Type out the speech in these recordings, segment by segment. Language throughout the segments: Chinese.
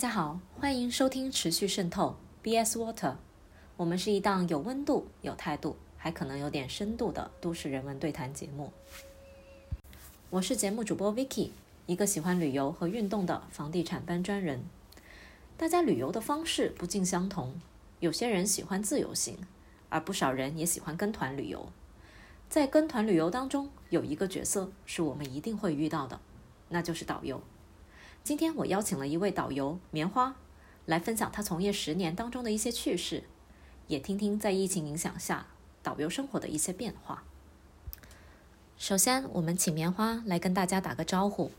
大家好，欢迎收听持续渗透 BS Water。我们是一档有温度、有态度，还可能有点深度的都市人文对谈节目。我是节目主播 Vicky，一个喜欢旅游和运动的房地产搬砖人。大家旅游的方式不尽相同，有些人喜欢自由行，而不少人也喜欢跟团旅游。在跟团旅游当中，有一个角色是我们一定会遇到的，那就是导游。今天我邀请了一位导游棉花，来分享他从业十年当中的一些趣事，也听听在疫情影响下导游生活的一些变化。首先，我们请棉花来跟大家打个招呼。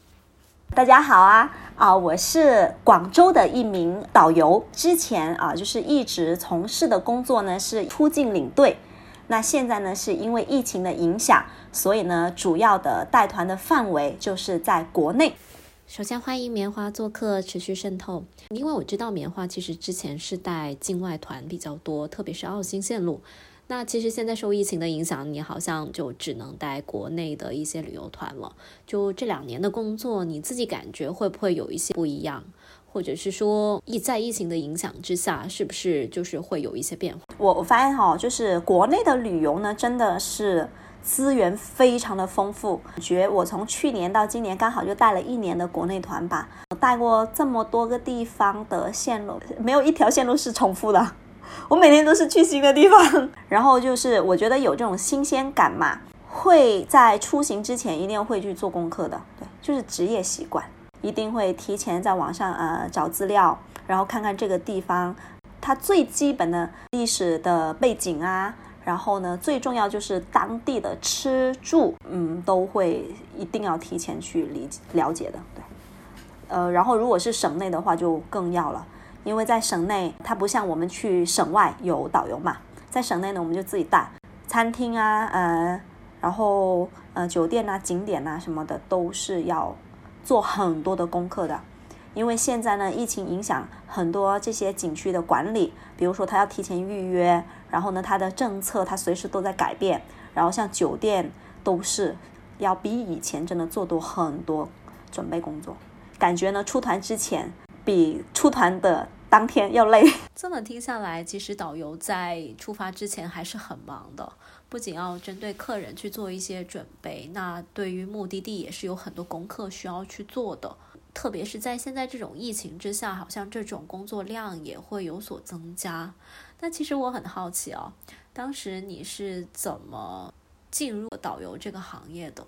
大家好啊啊！我是广州的一名导游，之前啊就是一直从事的工作呢是出境领队，那现在呢是因为疫情的影响，所以呢主要的带团的范围就是在国内。首先欢迎棉花做客，持续渗透。因为我知道棉花其实之前是带境外团比较多，特别是澳新线路。那其实现在受疫情的影响，你好像就只能带国内的一些旅游团了。就这两年的工作，你自己感觉会不会有一些不一样？或者是说，疫在疫情的影响之下，是不是就是会有一些变化？我我发现哈，就是国内的旅游呢，真的是。资源非常的丰富，感觉我从去年到今年刚好就带了一年的国内团吧，我带过这么多个地方的线路，没有一条线路是重复的，我每天都是去新的地方，然后就是我觉得有这种新鲜感嘛，会在出行之前一定会去做功课的，对，就是职业习惯，一定会提前在网上呃找资料，然后看看这个地方它最基本的历史的背景啊。然后呢，最重要就是当地的吃住，嗯，都会一定要提前去理了解的，对。呃，然后如果是省内的话，就更要了，因为在省内，它不像我们去省外有导游嘛，在省内呢，我们就自己带餐厅啊，呃，然后呃酒店啊、景点啊什么的，都是要做很多的功课的。因为现在呢，疫情影响很多这些景区的管理，比如说他要提前预约，然后呢，他的政策他随时都在改变，然后像酒店都是要比以前真的做多很多准备工作，感觉呢出团之前比出团的当天要累。这么听下来，其实导游在出发之前还是很忙的，不仅要针对客人去做一些准备，那对于目的地也是有很多功课需要去做的。特别是在现在这种疫情之下，好像这种工作量也会有所增加。那其实我很好奇哦，当时你是怎么进入导游这个行业的？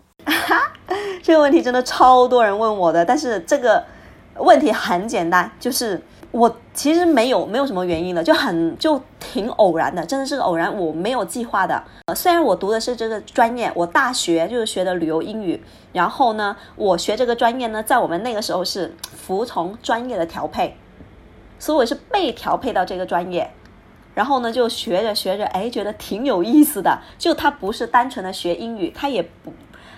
这个问题真的超多人问我的，但是这个问题很简单，就是。我其实没有没有什么原因的，就很就挺偶然的，真的是偶然，我没有计划的。呃，虽然我读的是这个专业，我大学就是学的旅游英语，然后呢，我学这个专业呢，在我们那个时候是服从专业的调配，所以我是被调配到这个专业，然后呢，就学着学着，哎，觉得挺有意思的。就它不是单纯的学英语，它也不，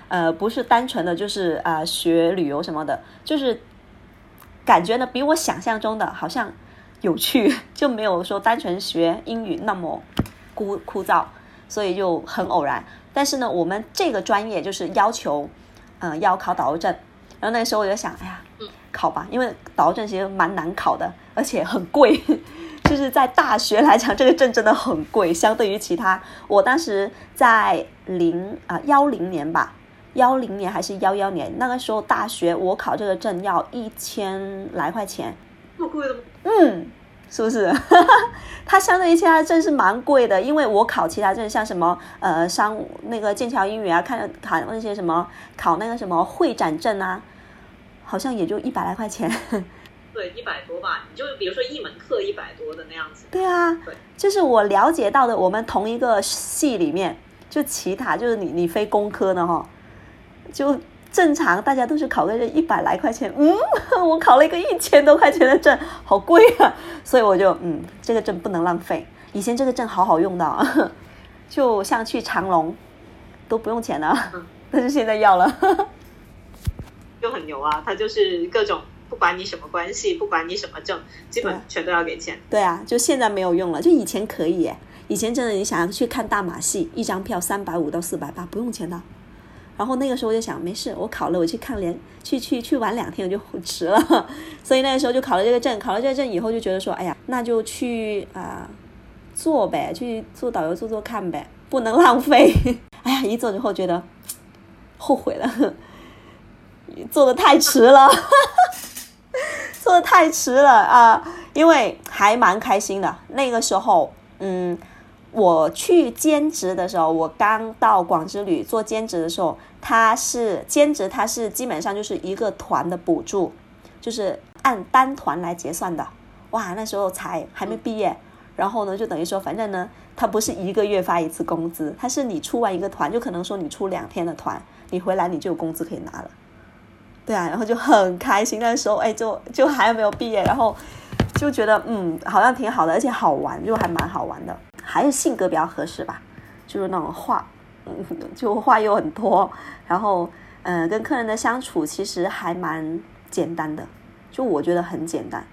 呃，不是单纯的就是啊学旅游什么的，就是。感觉呢，比我想象中的好像有趣，就没有说单纯学英语那么枯枯燥，所以就很偶然。但是呢，我们这个专业就是要求，嗯，要考导游证。然后那个时候我就想，哎呀，考吧，因为导游证其实蛮难考的，而且很贵。就是在大学来讲，这个证真的很贵，相对于其他。我当时在零啊幺零年吧。幺零年还是幺幺年？那个时候大学我考这个证要一千来块钱，这么贵的吗？嗯，是不是？它相对于其他证是蛮贵的，因为我考其他证，像什么呃商那个剑桥英语啊，看考那些什么考那个什么会展证啊，好像也就一百来块钱。对，一百多吧。你就比如说一门课一百多的那样子。对啊，对，就是我了解到的，我们同一个系里面，就其他就是你你非工科的哈。就正常，大家都是考个这一百来块钱，嗯，我考了一个一千多块钱的证，好贵啊！所以我就嗯，这个证不能浪费。以前这个证好好用的，就像去长隆都不用钱的，但是现在要了，就很牛啊！他就是各种不管你什么关系，不管你什么证，基本全都要给钱。对啊，就现在没有用了，就以前可以。以前真的，你想要去看大马戏，一张票三百五到四百八，不用钱的。然后那个时候我就想，没事，我考了，我去看连去去去玩两天我就 迟了，所以那个时候就考了这个证。考了这个证以后就觉得说，哎呀，那就去啊做呗，去做导游做做看呗，不能浪费。哎呀，一做之后觉得后悔了，做的太迟了，做的太迟了啊！因为还蛮开心的，那个时候，嗯。我去兼职的时候，我刚到广之旅做兼职的时候，他是兼职，他是基本上就是一个团的补助，就是按单团来结算的。哇，那时候才还没毕业，然后呢，就等于说，反正呢，他不是一个月发一次工资，他是你出完一个团，就可能说你出两天的团，你回来你就有工资可以拿了。对啊，然后就很开心，那时候哎，就就还没有毕业，然后就觉得嗯，好像挺好的，而且好玩，就还蛮好玩的。还是性格比较合适吧，就是那种话，嗯，就话又很多，然后，嗯，跟客人的相处其实还蛮简单的，就我觉得很简单。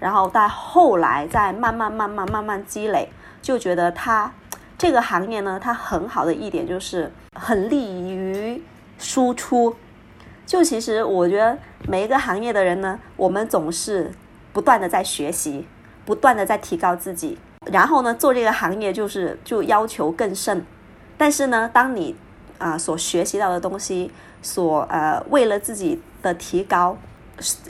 然后到后来再慢慢慢慢慢慢积累，就觉得他这个行业呢，它很好的一点就是很利于输出。就其实我觉得每一个行业的人呢，我们总是不断的在学习，不断的在提高自己。然后呢，做这个行业就是就要求更甚，但是呢，当你啊所学习到的东西，所呃为了自己的提高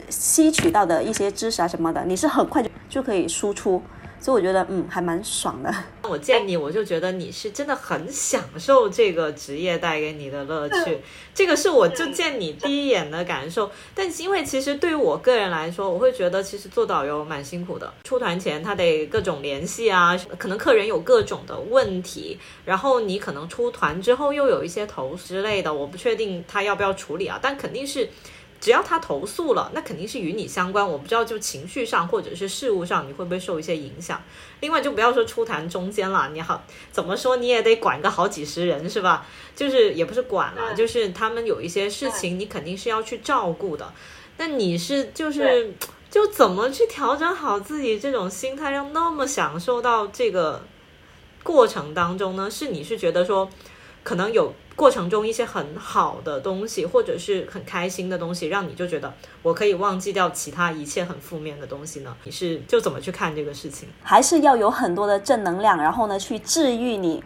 吸取到的一些知识啊什么的，你是很快就就可以输出。所以我觉得，嗯，还蛮爽的。我见你，我就觉得你是真的很享受这个职业带给你的乐趣。这个是我就见你第一眼的感受。但因为其实对于我个人来说，我会觉得其实做导游蛮辛苦的。出团前他得各种联系啊，可能客人有各种的问题，然后你可能出团之后又有一些投之类的，我不确定他要不要处理啊，但肯定是。只要他投诉了，那肯定是与你相关。我不知道，就情绪上或者是事务上，你会不会受一些影响？另外，就不要说出谈中间了，你好，怎么说你也得管个好几十人是吧？就是也不是管了，就是他们有一些事情，你肯定是要去照顾的。那你是就是就怎么去调整好自己这种心态，让那么享受到这个过程当中呢？是你是觉得说可能有？过程中一些很好的东西，或者是很开心的东西，让你就觉得我可以忘记掉其他一切很负面的东西呢？你是就怎么去看这个事情？还是要有很多的正能量，然后呢去治愈你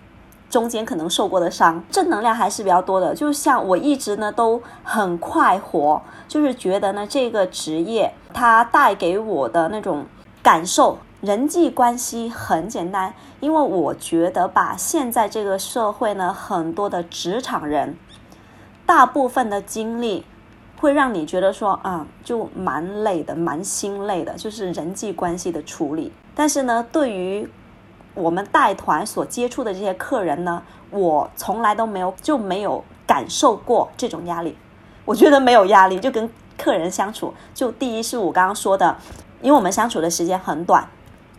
中间可能受过的伤？正能量还是比较多的。就像我一直呢都很快活，就是觉得呢这个职业它带给我的那种感受。人际关系很简单，因为我觉得吧，现在这个社会呢，很多的职场人，大部分的经历会让你觉得说啊，就蛮累的，蛮心累的，就是人际关系的处理。但是呢，对于我们带团所接触的这些客人呢，我从来都没有就没有感受过这种压力。我觉得没有压力，就跟客人相处，就第一是我刚刚说的，因为我们相处的时间很短。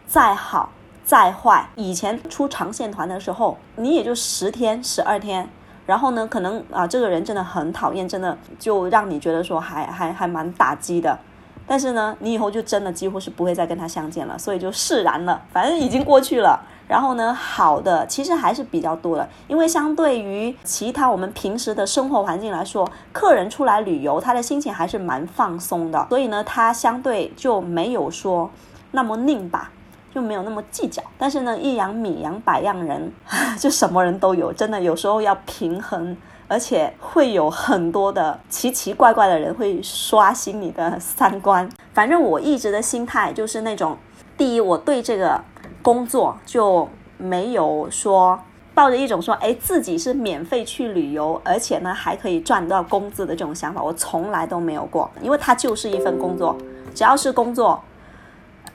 再好再坏，以前出长线团的时候，你也就十天十二天，然后呢，可能啊，这个人真的很讨厌，真的就让你觉得说还还还蛮打击的。但是呢，你以后就真的几乎是不会再跟他相见了，所以就释然了，反正已经过去了。然后呢，好的其实还是比较多的，因为相对于其他我们平时的生活环境来说，客人出来旅游，他的心情还是蛮放松的，所以呢，他相对就没有说那么拧巴。就没有那么计较，但是呢，一样米养百样人，就什么人都有，真的有时候要平衡，而且会有很多的奇奇怪怪的人会刷新你的三观。反正我一直的心态就是那种，第一，我对这个工作就没有说抱着一种说，哎，自己是免费去旅游，而且呢还可以赚到工资的这种想法，我从来都没有过，因为它就是一份工作，只要是工作。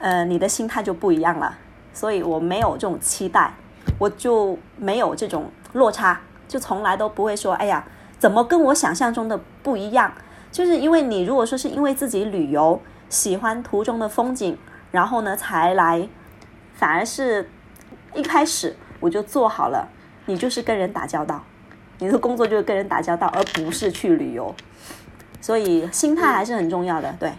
呃，你的心态就不一样了，所以我没有这种期待，我就没有这种落差，就从来都不会说，哎呀，怎么跟我想象中的不一样？就是因为你如果说是因为自己旅游喜欢途中的风景，然后呢才来，反而是一开始我就做好了，你就是跟人打交道，你的工作就是跟人打交道，而不是去旅游，所以心态还是很重要的，对。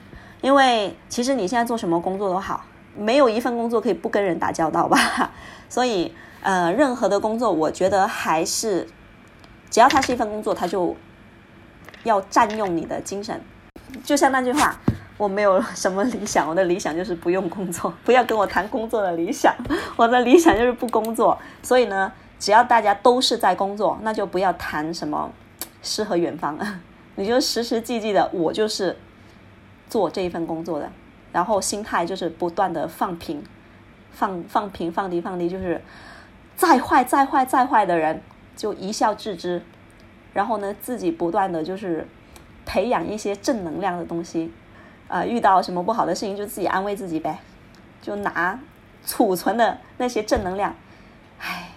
因为其实你现在做什么工作都好，没有一份工作可以不跟人打交道吧。所以，呃，任何的工作，我觉得还是只要它是一份工作，它就要占用你的精神。就像那句话，我没有什么理想，我的理想就是不用工作，不要跟我谈工作的理想，我的理想就是不工作。所以呢，只要大家都是在工作，那就不要谈什么诗和远方，你就实实际际的，我就是做这一份工作的，然后心态就是不断的放平，放放平，放低，放低，就是再坏、再坏、再坏的人，就一笑置之，然后呢，自己不断的就是。培养一些正能量的东西，啊，遇到什么不好的事情就自己安慰自己呗，就拿储存的那些正能量，唉，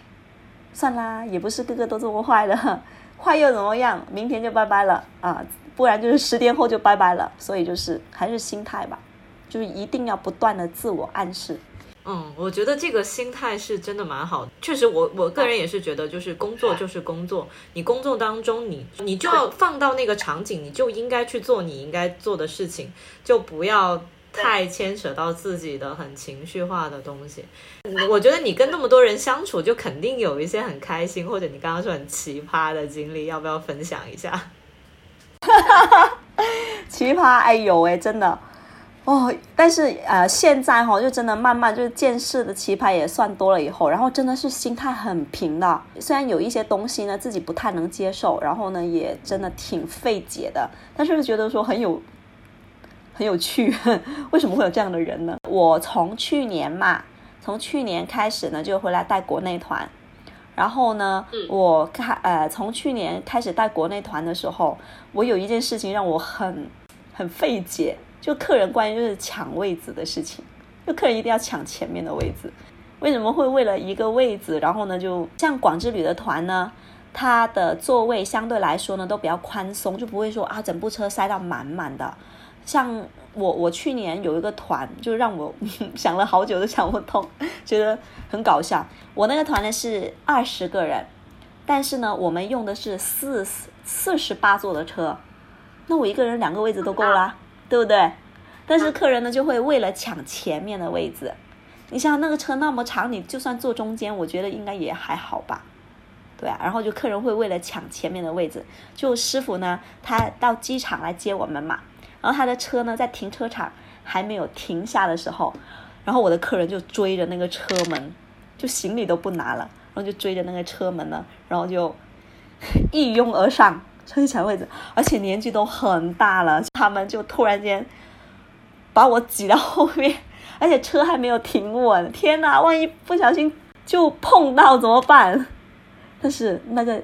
算啦，也不是个个都这么坏的，坏又怎么样？明天就拜拜了啊，不然就是十天后就拜拜了。所以就是还是心态吧，就是一定要不断的自我暗示。嗯，我觉得这个心态是真的蛮好。确实，我我个人也是觉得，就是工作就是工作，你工作当中，你你就要放到那个场景，你就应该去做你应该做的事情，就不要太牵扯到自己的很情绪化的东西。我觉得你跟那么多人相处，就肯定有一些很开心，或者你刚刚说很奇葩的经历，要不要分享一下？哈哈哈奇葩，哎呦喂，真的。哦，但是呃，现在哈就真的慢慢就是见识的奇葩也算多了以后，然后真的是心态很平的。虽然有一些东西呢自己不太能接受，然后呢也真的挺费解的，但是觉得说很有很有趣。为什么会有这样的人呢？我从去年嘛，从去年开始呢就回来带国内团，然后呢，我开呃从去年开始带国内团的时候，我有一件事情让我很很费解。就客人关于就是抢位子的事情，就客人一定要抢前面的位子，为什么会为了一个位子，然后呢，就像广之旅的团呢，它的座位相对来说呢都比较宽松，就不会说啊整部车塞到满满的。像我我去年有一个团，就让我 想了好久都想不通，觉得很搞笑。我那个团呢是二十个人，但是呢我们用的是四四十八座的车，那我一个人两个位置都够啦。对不对？但是客人呢就会为了抢前面的位置，你想那个车那么长，你就算坐中间，我觉得应该也还好吧？对啊，然后就客人会为了抢前面的位置，就师傅呢他到机场来接我们嘛，然后他的车呢在停车场还没有停下的时候，然后我的客人就追着那个车门，就行李都不拿了，然后就追着那个车门呢，然后就一拥而上。去抢位置，而且年纪都很大了，他们就突然间把我挤到后面，而且车还没有停稳，天哪！万一不小心就碰到怎么办？但是那个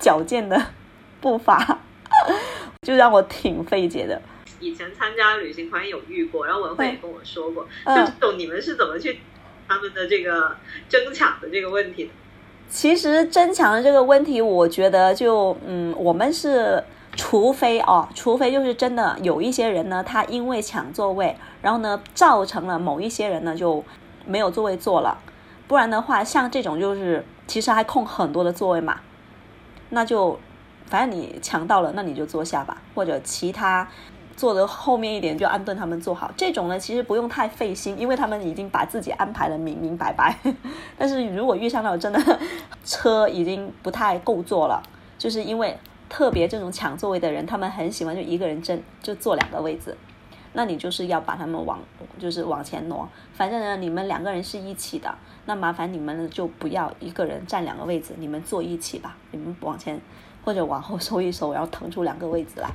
矫健的步伐 就让我挺费解的。以前参加旅行团有遇过，然后文慧也跟我说过，就懂你们是怎么去他们的这个争抢的这个问题的。其实争抢的这个问题，我觉得就嗯，我们是除非哦，除非就是真的有一些人呢，他因为抢座位，然后呢，造成了某一些人呢就没有座位坐了，不然的话，像这种就是其实还空很多的座位嘛，那就反正你抢到了，那你就坐下吧，或者其他。坐的后面一点就安顿他们坐好，这种呢其实不用太费心，因为他们已经把自己安排的明明白白。但是如果遇上那种真的车已经不太够坐了，就是因为特别这种抢座位的人，他们很喜欢就一个人争就坐两个位置，那你就是要把他们往就是往前挪。反正呢你们两个人是一起的，那麻烦你们就不要一个人占两个位置，你们坐一起吧，你们往前或者往后收一收，然后腾出两个位置来。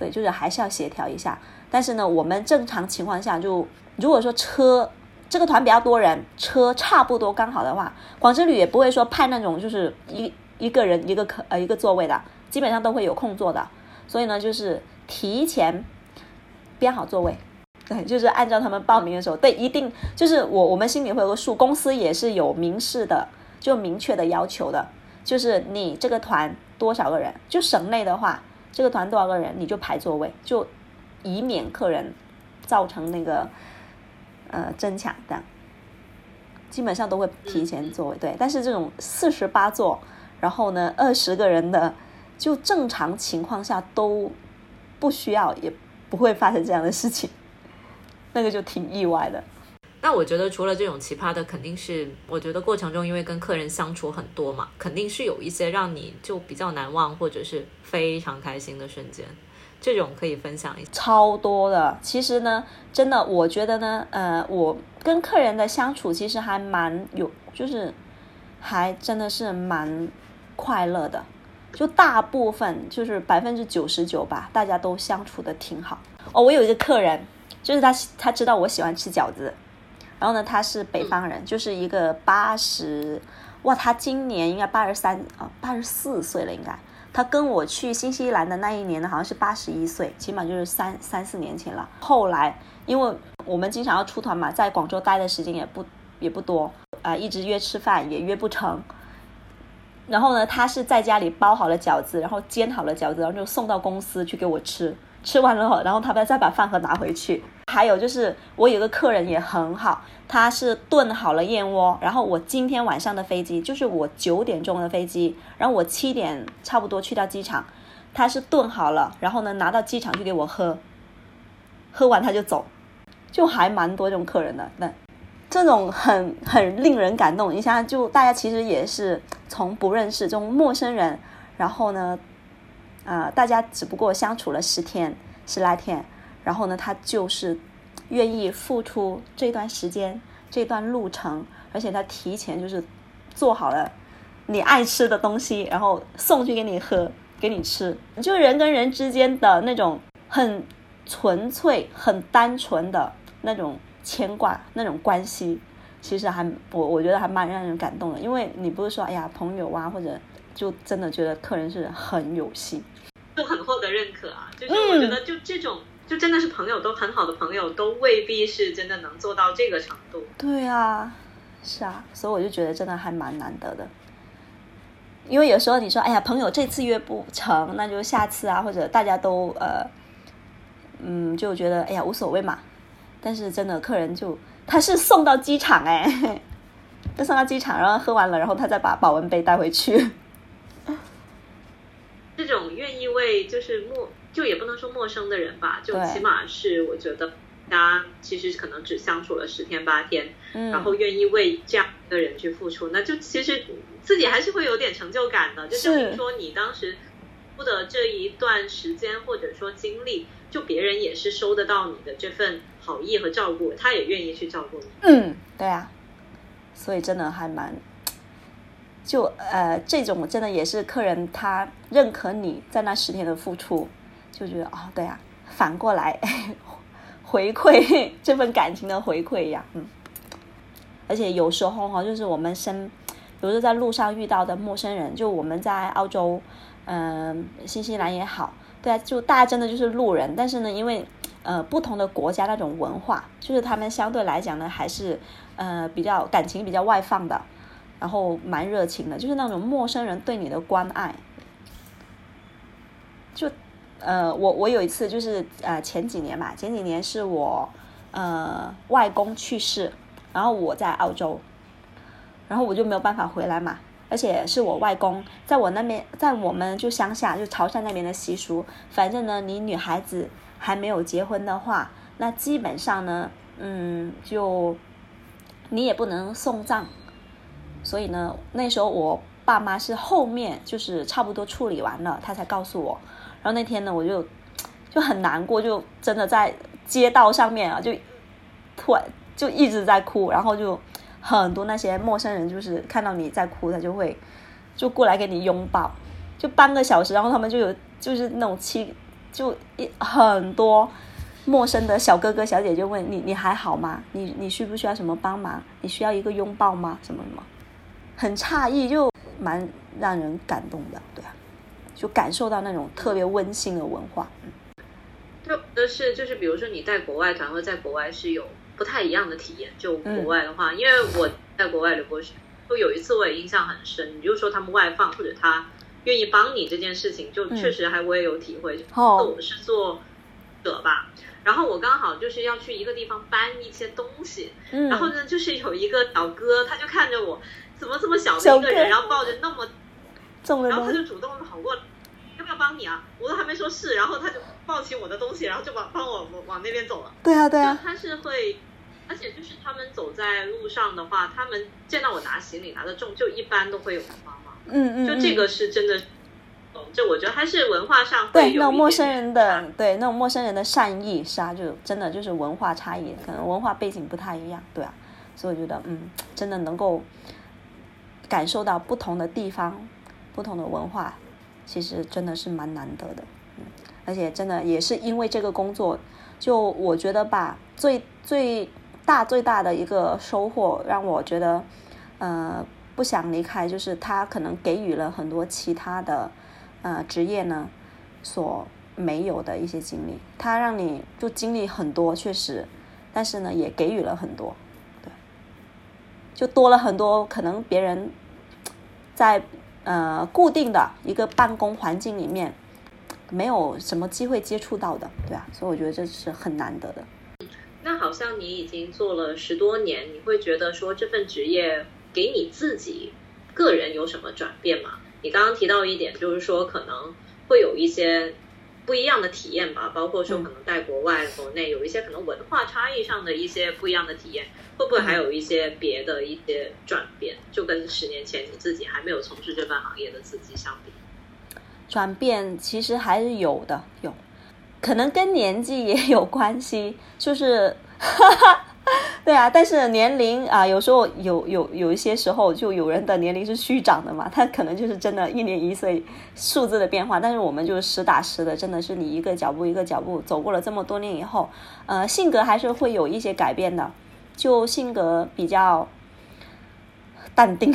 对，就是还是要协调一下。但是呢，我们正常情况下，就如果说车这个团比较多人，车差不多刚好的话，广之旅也不会说派那种就是一一个人一个可呃一个座位的，基本上都会有空座的。所以呢，就是提前编好座位，对，就是按照他们报名的时候，对，一定就是我我们心里会有个数，公司也是有明示的，就明确的要求的，就是你这个团多少个人，就省内的话。这个团多少个人，你就排座位，就以免客人造成那个呃争抢的，基本上都会提前座位。对，但是这种四十八座，然后呢二十个人的，就正常情况下都不需要，也不会发生这样的事情，那个就挺意外的。那我觉得除了这种奇葩的，肯定是我觉得过程中因为跟客人相处很多嘛，肯定是有一些让你就比较难忘或者是非常开心的瞬间，这种可以分享一下。超多的，其实呢，真的，我觉得呢，呃，我跟客人的相处其实还蛮有，就是还真的是蛮快乐的，就大部分就是百分之九十九吧，大家都相处的挺好。哦，我有一个客人，就是他他知道我喜欢吃饺子。然后呢，他是北方人，就是一个八十，哇，他今年应该八十三啊，八十四岁了应该。他跟我去新西兰的那一年呢，好像是八十一岁，起码就是三三四年前了。后来，因为我们经常要出团嘛，在广州待的时间也不也不多啊，一直约吃饭也约不成。然后呢，他是在家里包好了饺子，然后煎好了饺子，然后就送到公司去给我吃。吃完了，然后他们再把饭盒拿回去。还有就是，我有个客人也很好，他是炖好了燕窝，然后我今天晚上的飞机就是我九点钟的飞机，然后我七点差不多去到机场，他是炖好了，然后呢拿到机场去给我喝，喝完他就走，就还蛮多这种客人的，那这种很很令人感动。你想想，就大家其实也是从不认识这种陌生人，然后呢。啊，大家只不过相处了十天十来天，然后呢，他就是愿意付出这段时间、这段路程，而且他提前就是做好了你爱吃的东西，然后送去给你喝、给你吃。就人跟人之间的那种很纯粹、很单纯的那种牵挂、那种关系，其实还我我觉得还蛮让人感动的。因为你不是说哎呀朋友啊，或者。就真的觉得客人是很有心，就很获得认可啊。就是我觉得，就这种，就真的是朋友，都很好的朋友，都未必是真的能做到这个程度。对啊，是啊，所以我就觉得真的还蛮难得的。因为有时候你说，哎呀，朋友这次约不成，那就下次啊，或者大家都呃，嗯，就觉得哎呀无所谓嘛。但是真的，客人就他是送到机场哎，就送到机场，然后喝完了，然后他再把保温杯带回去。这种愿意为就是陌就也不能说陌生的人吧，就起码是我觉得大家其实可能只相处了十天八天，然后愿意为这样的人去付出，那就其实自己还是会有点成就感的。就证明说你当时付的这一段时间或者说精力，就别人也是收得到你的这份好意和照顾，他也愿意去照顾你。嗯，对啊，所以真的还蛮。就呃，这种真的也是客人他认可你在那十天的付出，就觉得哦，对呀，反过来 回馈这份感情的回馈呀，嗯。而且有时候哈，就是我们身，比如说在路上遇到的陌生人，就我们在澳洲，嗯，新西兰也好，对啊，就大家真的就是路人，但是呢，因为呃不同的国家那种文化，就是他们相对来讲呢，还是呃比较感情比较外放的。然后蛮热情的，就是那种陌生人对你的关爱。就，呃，我我有一次就是呃前几年嘛，前几年是我呃外公去世，然后我在澳洲，然后我就没有办法回来嘛，而且是我外公在我那边，在我们就乡下就潮汕那边的习俗，反正呢你女孩子还没有结婚的话，那基本上呢，嗯，就你也不能送葬。所以呢，那时候我爸妈是后面就是差不多处理完了，他才告诉我。然后那天呢，我就就很难过，就真的在街道上面啊，就突然就一直在哭。然后就很多那些陌生人，就是看到你在哭，他就会就过来给你拥抱，就半个小时。然后他们就有就是那种七就一很多陌生的小哥哥小姐姐问你你还好吗？你你需不需要什么帮忙？你需要一个拥抱吗？什么什么？很诧异，就蛮让人感动的，对啊，就感受到那种特别温馨的文化。嗯，就的是就是，比如说你带国外团，或在国外是有不太一样的体验。就国外的话，因为我在国外留过学，就有一次我也印象很深。你就说他们外放或者他愿意帮你这件事情，就确实还我也有体会。哦，我是做者吧，然后我刚好就是要去一个地方搬一些东西，然后呢，就是有一个小哥，他就看着我。怎么这么小的一个人，然后抱着那么然后他就主动跑过来，要不要帮你啊？我都还没说是，然后他就抱起我的东西，然后就把帮我往那边走了。对啊，对啊。他是会而且就是他们走在路上的话，他们见到我拿行李拿的重，就一般都会有人帮忙。嗯嗯，就这个是真的，嗯，就我觉得还是文化上会对那种陌生人的对那种陌生人的善意是啊，就真的就是文化差异，可能文化背景不太一样，对啊，所以我觉得嗯，真的能够感受到不同的地方、不同的文化，其实真的是蛮难得的，嗯，而且真的也是因为这个工作，就我觉得吧，最最大最大的一个收获，让我觉得呃不想离开，就是他可能给予了很多其他的呃职业呢所没有的一些经历，他让你就经历很多，确实，但是呢也给予了很多，对，就多了很多可能别人在呃固定的一个办公环境里面没有什么机会接触到的，对啊，所以我觉得这是很难得的。那好像你已经做了十多年，你会觉得说这份职业给你自己个人有什么转变吗？你刚刚提到一点，就是说可能会有一些不一样的体验吧，包括说可能在国外、国内有一些可能文化差异上的一些不一样的体验，会不会还有一些别的一些转变？就跟十年前你自己还没有从事这份行业的自己相比？转变其实还是有的，有，可能跟年纪也有关系，就是，对啊，但是年龄啊，有时候有有有一些时候，就有人的年龄是虚长的嘛，他可能就是真的一年一岁数字的变化，但是我们就是实打实的，真的是你一个脚步一个脚步走过了这么多年以后，呃，性格还是会有一些改变的，就性格比较淡定，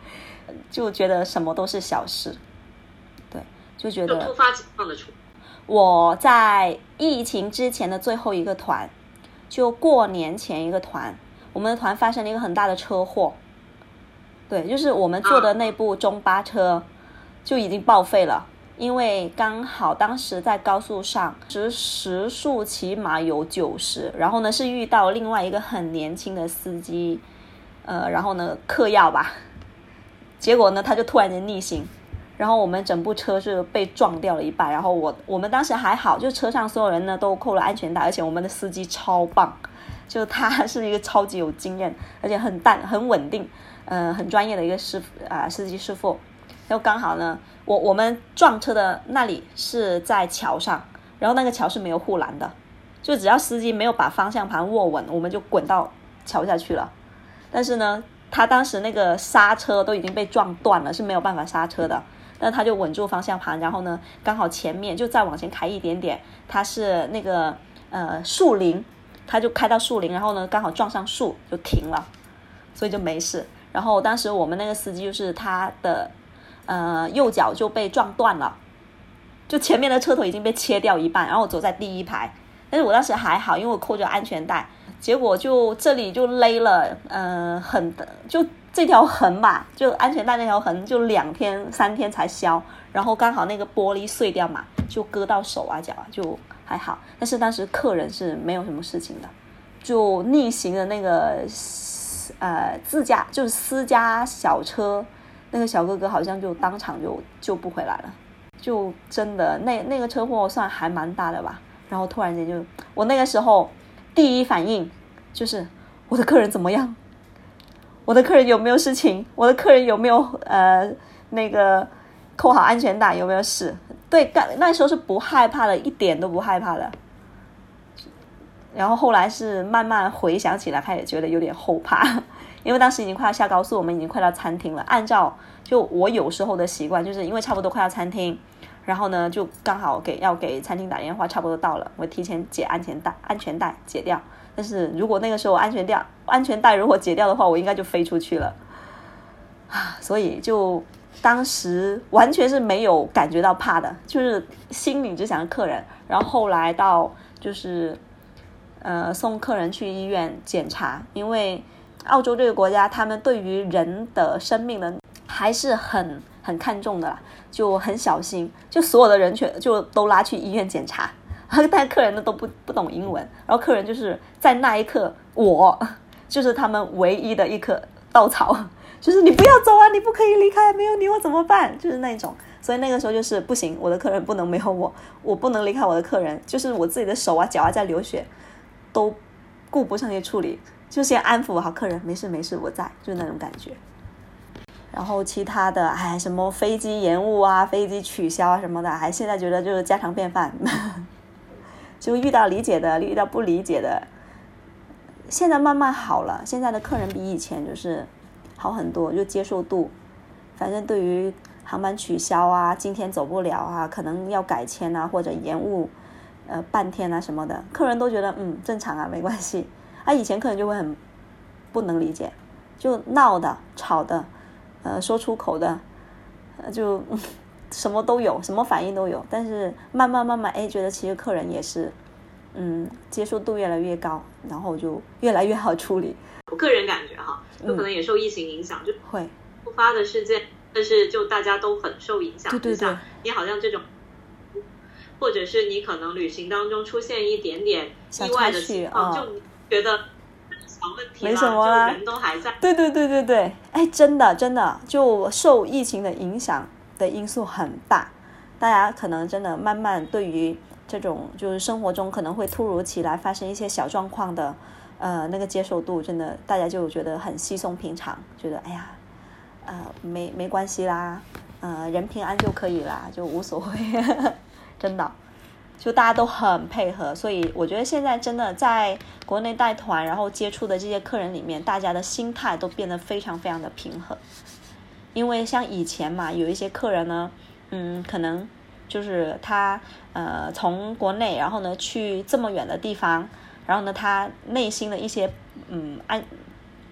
就觉得什么都是小事。对就觉得突发情况的处我在疫情之前的最后一个团，就过年前一个团，我们的团发生了一个很大的车祸。对，就是我们坐的那部中巴车就已经报废了，因为刚好当时在高速上时时速起码有九十，然后呢是遇到另外一个很年轻的司机，呃，然后呢嗑药吧，结果呢他就突然间逆行。然后我们整部车是被撞掉了一半，然后我我们当时还好，就车上所有人呢都扣了安全带，而且我们的司机超棒，就他是一个超级有经验，而且很淡很稳定，呃，很专业的一个师傅啊、司机师傅。然后刚好呢，我我们撞车的那里是在桥上，然后那个桥是没有护栏的，就只要司机没有把方向盘握稳，我们就滚到桥下去了。但是呢，他当时那个刹车都已经被撞断了，是没有办法刹车的。那他就稳住方向盘，然后呢，刚好前面就再往前开一点点，他是那个呃树林，他就开到树林，然后呢刚好撞上树就停了，所以就没事。然后当时我们那个司机就是他的呃右脚就被撞断了，就前面的车头已经被切掉一半，然后我走在第一排，但是我当时还好，因为我扣着安全带，结果就这里就勒了，呃很就。这条痕吧，就安全带那条痕，就两天三天才消，然后刚好那个玻璃碎掉嘛，就割到手啊脚啊，就还好。但是当时客人是没有什么事情的，就逆行的那个呃自家就是私家小车，那个小哥哥好像就当场就救不回来了，就真的那那个车祸算还蛮大的吧。然后突然间就我那个时候第一反应就是我的客人怎么样？我的客人有没有事情？我的客人有没有呃那个扣好安全带？有没有事？对，干那时候是不害怕的，一点都不害怕的。然后后来是慢慢回想起来，开始觉得有点后怕，因为当时已经快要下高速，我们已经快到餐厅了。按照就我有时候的习惯，就是因为差不多快到餐厅，然后呢就刚好给要给餐厅打电话，差不多到了，我提前解安全带，安全带解掉。但是如果那个时候安全掉安全带如果解掉的话，我应该就飞出去了啊！所以就当时完全是没有感觉到怕的，就是心里只想着客人。然后后来到就是呃送客人去医院检查，因为澳洲这个国家他们对于人的生命呢还是很很看重的啦，就很小心，就所有的人全就都拉去医院检查。但客人呢都不不懂英文，然后客人就是在那一刻，我就是他们唯一的一棵稻草，就是你不要走啊，你不可以离开，没有你我怎么办？就是那种，所以那个时候就是不行，我的客人不能没有我，我不能离开我的客人，就是我自己的手啊脚啊在流血，都顾不上去处理，就先安抚好客人，没事没事，我在，就那种感觉。然后其他的，哎，什么飞机延误啊，飞机取消啊什么的，还现在觉得就是家常便饭。就遇到理解的，遇到不理解的，现在慢慢好了。现在的客人比以前就是好很多，就接受度。反正对于航班取消啊，今天走不了啊，可能要改签啊，或者延误，呃，半天啊什么的，客人都觉得嗯正常啊，没关系。啊，以前客人就会很不能理解，就闹的、吵的，呃，说出口的，呃，就什么都有，什么反应都有。但是慢慢慢慢，哎，觉得其实客人也是，嗯，接受度越来越高，然后就越来越好处理。我个人感觉哈，有可能也受疫情影响，就会突发的事件，但是就大家都很受影响。对对对，你好像这种，或者是你可能旅行当中出现一点点意外的情况，就觉得小问题没什么啦，人都还在。对对对对对，哎，真的真的，就受疫情的影响的因素很大，大家可能真的慢慢对于这种就是生活中可能会突如其来发生一些小状况的，呃，那个接受度真的大家就觉得很稀松平常，觉得哎呀，呃，没没关系啦，呃，人平安就可以啦，就无所谓，真的。就大家都很配合，所以我觉得现在真的在国内带团，然后接触的这些客人里面，大家的心态都变得非常非常的平和。因为像以前嘛，有一些客人呢，嗯，可能就是他呃从国内，然后呢去这么远的地方，然后呢他内心的一些嗯安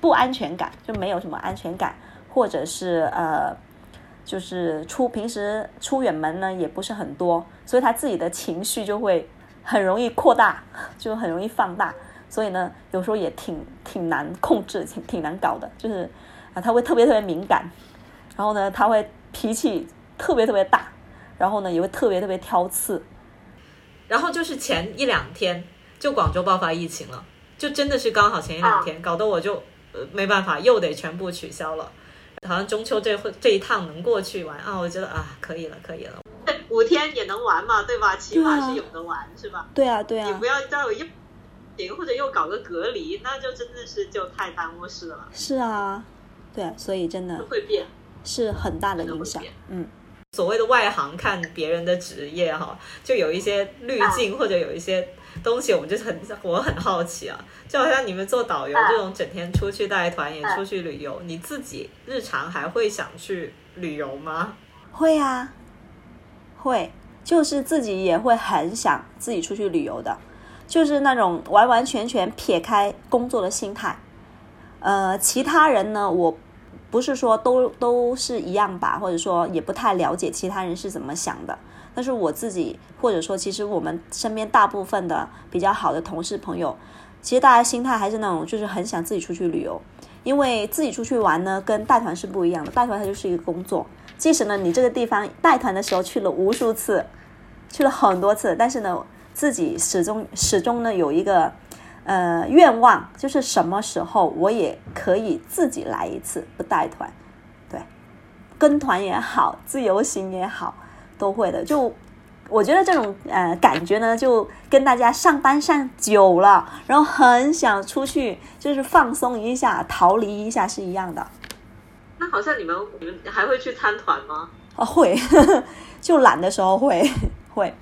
不安全感，就没有什么安全感，或者是呃。就是出平时出远门呢，也不是很多，所以他自己的情绪就会很容易扩大，就很容易放大，所以呢，有时候也挺挺难控制，挺挺难搞的。就是啊，他会特别特别敏感，然后呢，他会脾气特别特别大，然后呢，也会特别特别挑刺。然后就是前一两天，就广州爆发疫情了，就真的是刚好前一两天，搞得我就呃没办法，又得全部取消了。好像中秋这会这一趟能过去玩啊，我觉得啊可以了，可以了。五天也能玩嘛，对吧？起码是有的玩，是吧？对啊，对啊。你不要再有又，或者又搞个隔离，那就真的是就太耽误事了。是啊，对，所以真的会变，是很大的影响。嗯。所谓的外行看别人的职业哈，就有一些滤镜或者有一些东西，我们就是很我很好奇啊，就好像你们做导游这种整天出去带团也出去旅游，你自己日常还会想去旅游吗？会啊，会，就是自己也会很想自己出去旅游的，就是那种完完全全撇开工作的心态。呃，其他人呢，我。不是说都都是一样吧，或者说也不太了解其他人是怎么想的。但是我自己，或者说其实我们身边大部分的比较好的同事朋友，其实大家心态还是那种，就是很想自己出去旅游。因为自己出去玩呢，跟带团是不一样的。带团它就是一个工作，即使呢你这个地方带团的时候去了无数次，去了很多次，但是呢自己始终始终呢有一个。呃，愿望就是什么时候我也可以自己来一次，不带团，对，跟团也好，自由行也好，都会的。就我觉得这种呃感觉呢，就跟大家上班上久了，然后很想出去，就是放松一下，逃离一下是一样的。那好像你们你们还会去参团吗？啊，会，就懒的时候会会，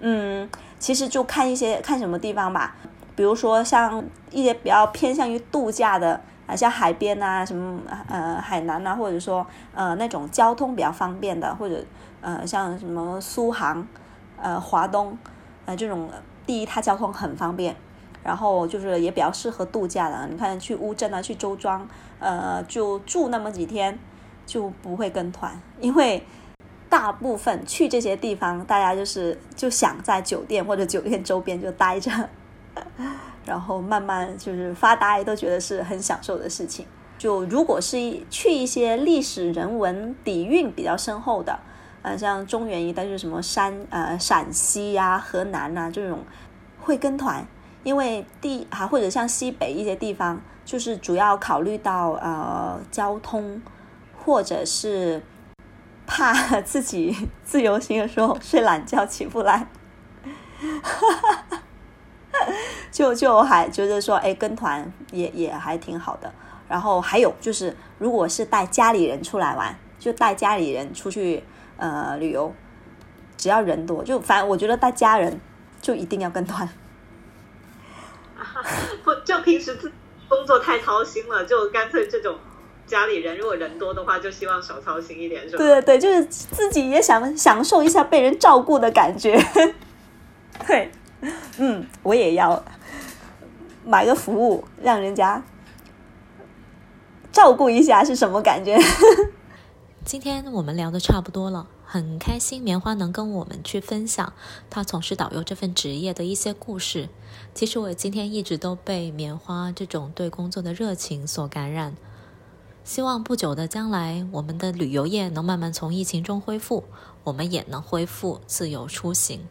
嗯，其实就看一些看什么地方吧。比如说像一些比较偏向于度假的啊，像海边啊，什么呃海南啊，或者说呃那种交通比较方便的，或者呃像什么苏杭、呃华东呃这种，第一它交通很方便，然后就是也比较适合度假的。你看去乌镇啊，去周庄，呃就住那么几天，就不会跟团，因为大部分去这些地方，大家就是就想在酒店或者酒店周边就待着。然后慢慢就是发呆，都觉得是很享受的事情。就如果是一去一些历史人文底蕴比较深厚的，呃，像中原一带就是什么山呃陕西呀、河南呐这种，会跟团，因为地啊或者像西北一些地方，就是主要考虑到呃交通，或者是怕自己 自由行的时候睡懒觉起不来。就就还觉得说，哎，跟团也也还挺好的。然后还有就是，如果是带家里人出来玩，就带家里人出去呃旅游，只要人多，就反正我觉得带家人就一定要跟团。不，就平时自工作太操心了，就干脆这种家里人如果人多的话，就希望少操心一点，是吧？对对对，就是自己也想享受一下被人照顾的感觉。对，嗯，我也要买个服务，让人家。照顾一下是什么感觉？今天我们聊的差不多了，很开心棉花能跟我们去分享他从事导游这份职业的一些故事。其实我今天一直都被棉花这种对工作的热情所感染。希望不久的将来，我们的旅游业能慢慢从疫情中恢复，我们也能恢复自由出行。